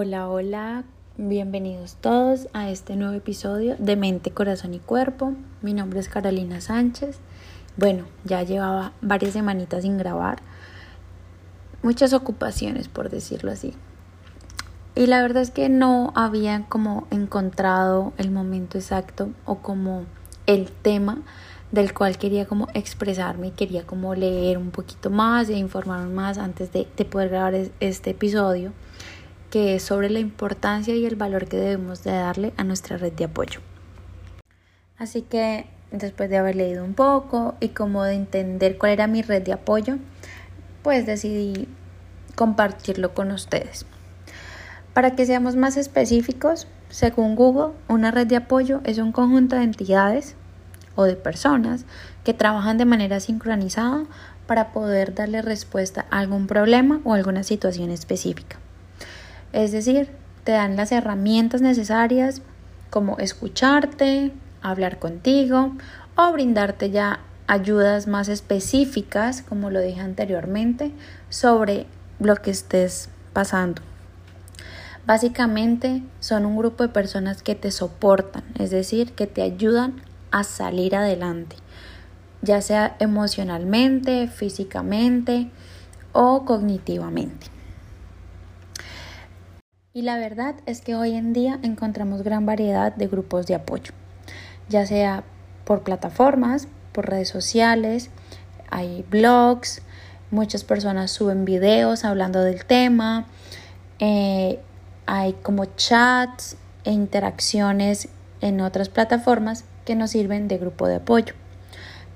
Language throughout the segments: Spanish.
Hola, hola, bienvenidos todos a este nuevo episodio de Mente, Corazón y Cuerpo. Mi nombre es Carolina Sánchez. Bueno, ya llevaba varias semanitas sin grabar, muchas ocupaciones por decirlo así. Y la verdad es que no había como encontrado el momento exacto o como el tema del cual quería como expresarme y quería como leer un poquito más e informarme más antes de, de poder grabar este episodio que es sobre la importancia y el valor que debemos de darle a nuestra red de apoyo. Así que después de haber leído un poco y como de entender cuál era mi red de apoyo, pues decidí compartirlo con ustedes. Para que seamos más específicos, según Google, una red de apoyo es un conjunto de entidades o de personas que trabajan de manera sincronizada para poder darle respuesta a algún problema o alguna situación específica. Es decir, te dan las herramientas necesarias como escucharte, hablar contigo o brindarte ya ayudas más específicas, como lo dije anteriormente, sobre lo que estés pasando. Básicamente son un grupo de personas que te soportan, es decir, que te ayudan a salir adelante, ya sea emocionalmente, físicamente o cognitivamente. Y la verdad es que hoy en día encontramos gran variedad de grupos de apoyo, ya sea por plataformas, por redes sociales, hay blogs, muchas personas suben videos hablando del tema, eh, hay como chats e interacciones en otras plataformas que nos sirven de grupo de apoyo.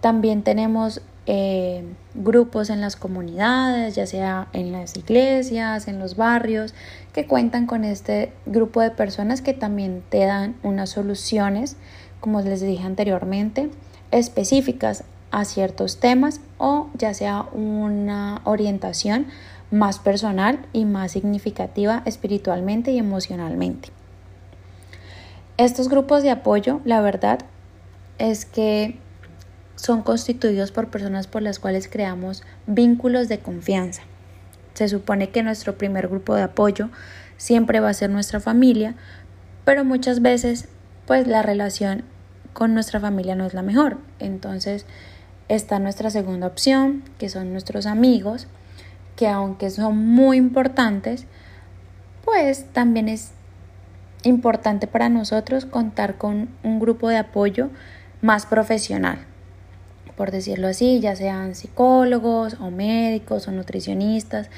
También tenemos eh, grupos en las comunidades, ya sea en las iglesias, en los barrios, que cuentan con este grupo de personas que también te dan unas soluciones, como les dije anteriormente, específicas a ciertos temas o ya sea una orientación más personal y más significativa espiritualmente y emocionalmente. Estos grupos de apoyo, la verdad es que son constituidos por personas por las cuales creamos vínculos de confianza. Se supone que nuestro primer grupo de apoyo siempre va a ser nuestra familia, pero muchas veces pues la relación con nuestra familia no es la mejor. Entonces está nuestra segunda opción, que son nuestros amigos, que aunque son muy importantes, pues también es importante para nosotros contar con un grupo de apoyo más profesional por decirlo así, ya sean psicólogos o médicos o nutricionistas.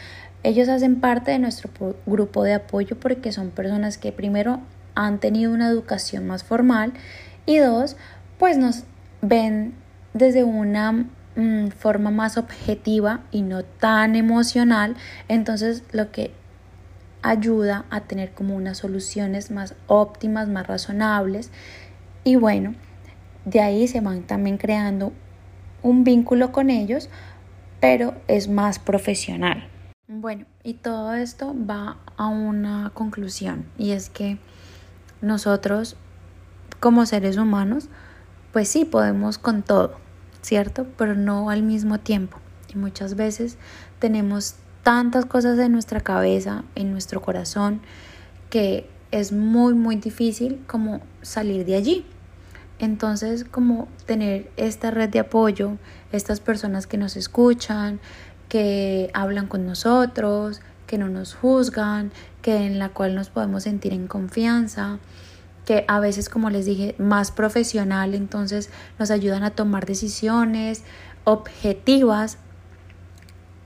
Ellos hacen parte de nuestro grupo de apoyo porque son personas que primero han tenido una educación más formal y dos, pues nos ven desde una mm, forma más objetiva y no tan emocional. Entonces lo que ayuda a tener como unas soluciones más óptimas, más razonables. Y bueno, de ahí se van también creando un vínculo con ellos, pero es más profesional. Bueno, y todo esto va a una conclusión y es que nosotros como seres humanos, pues sí podemos con todo, ¿cierto? Pero no al mismo tiempo. Y muchas veces tenemos tantas cosas en nuestra cabeza, en nuestro corazón, que es muy, muy difícil como salir de allí. Entonces, como tener esta red de apoyo, estas personas que nos escuchan, que hablan con nosotros, que no nos juzgan, que en la cual nos podemos sentir en confianza, que a veces, como les dije, más profesional, entonces nos ayudan a tomar decisiones objetivas,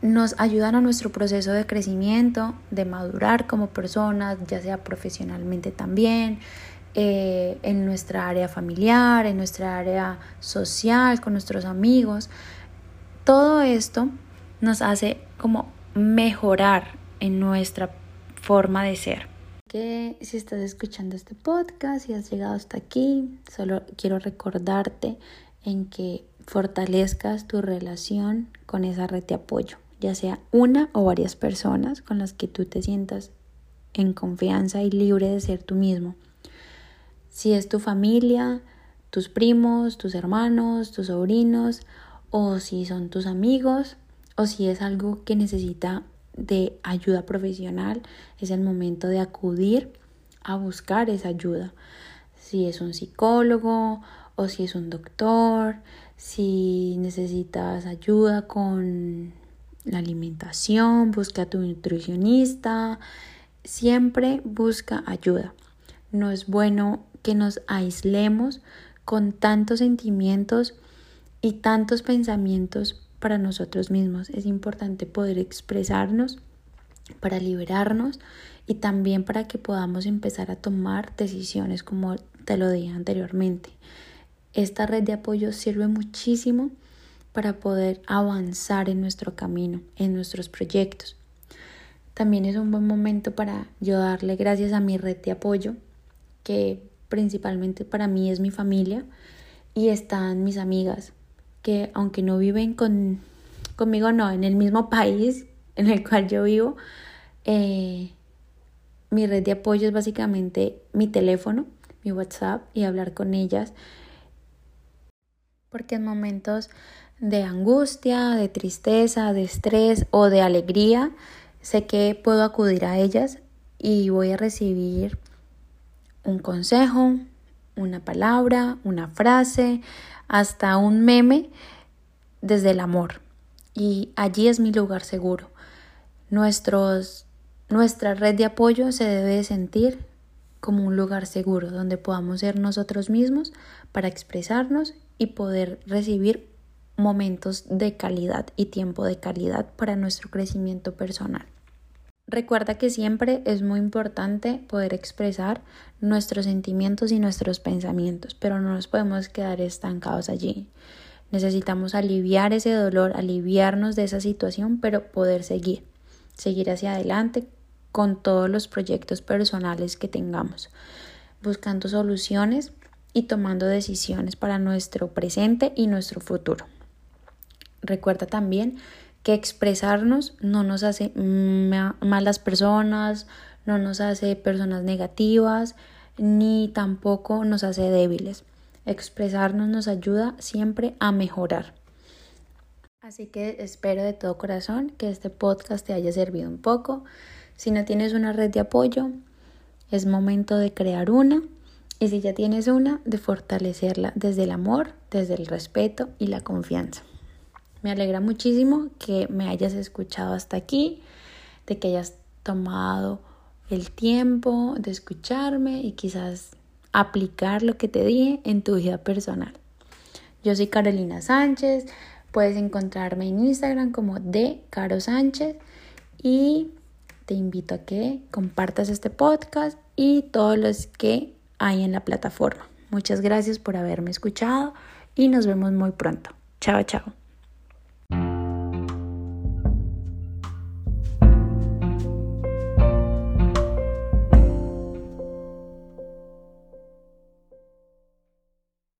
nos ayudan a nuestro proceso de crecimiento, de madurar como personas, ya sea profesionalmente también, eh, en nuestra área familiar, en nuestra área social, con nuestros amigos. Todo esto nos hace como mejorar en nuestra forma de ser. Que si estás escuchando este podcast y has llegado hasta aquí, solo quiero recordarte en que fortalezcas tu relación con esa red de apoyo, ya sea una o varias personas con las que tú te sientas en confianza y libre de ser tú mismo si es tu familia, tus primos, tus hermanos, tus sobrinos, o si son tus amigos, o si es algo que necesita de ayuda profesional, es el momento de acudir a buscar esa ayuda. Si es un psicólogo o si es un doctor, si necesitas ayuda con la alimentación, busca a tu nutricionista, siempre busca ayuda. No es bueno que nos aislemos con tantos sentimientos y tantos pensamientos para nosotros mismos. Es importante poder expresarnos para liberarnos y también para que podamos empezar a tomar decisiones como te lo dije anteriormente. Esta red de apoyo sirve muchísimo para poder avanzar en nuestro camino, en nuestros proyectos. También es un buen momento para yo darle gracias a mi red de apoyo, que principalmente para mí es mi familia, y están mis amigas, que aunque no viven con, conmigo, no, en el mismo país en el cual yo vivo, eh, mi red de apoyo es básicamente mi teléfono, mi WhatsApp y hablar con ellas. Porque en momentos de angustia, de tristeza, de estrés o de alegría, sé que puedo acudir a ellas y voy a recibir un consejo, una palabra, una frase, hasta un meme desde el amor. Y allí es mi lugar seguro. Nuestros, nuestra red de apoyo se debe sentir como un lugar seguro donde podamos ser nosotros mismos para expresarnos y poder recibir momentos de calidad y tiempo de calidad para nuestro crecimiento personal. Recuerda que siempre es muy importante poder expresar nuestros sentimientos y nuestros pensamientos, pero no nos podemos quedar estancados allí. Necesitamos aliviar ese dolor, aliviarnos de esa situación, pero poder seguir, seguir hacia adelante con todos los proyectos personales que tengamos, buscando soluciones y tomando decisiones para nuestro presente y nuestro futuro. Recuerda también que expresarnos no nos hace malas personas, no nos hace personas negativas, ni tampoco nos hace débiles. Expresarnos nos ayuda siempre a mejorar. Así que espero de todo corazón que este podcast te haya servido un poco. Si no tienes una red de apoyo, es momento de crear una. Y si ya tienes una, de fortalecerla desde el amor, desde el respeto y la confianza. Me alegra muchísimo que me hayas escuchado hasta aquí, de que hayas tomado el tiempo de escucharme y quizás aplicar lo que te dije en tu vida personal. Yo soy Carolina Sánchez, puedes encontrarme en Instagram como de Caro Sánchez y te invito a que compartas este podcast y todos los que hay en la plataforma. Muchas gracias por haberme escuchado y nos vemos muy pronto. Chao, chao.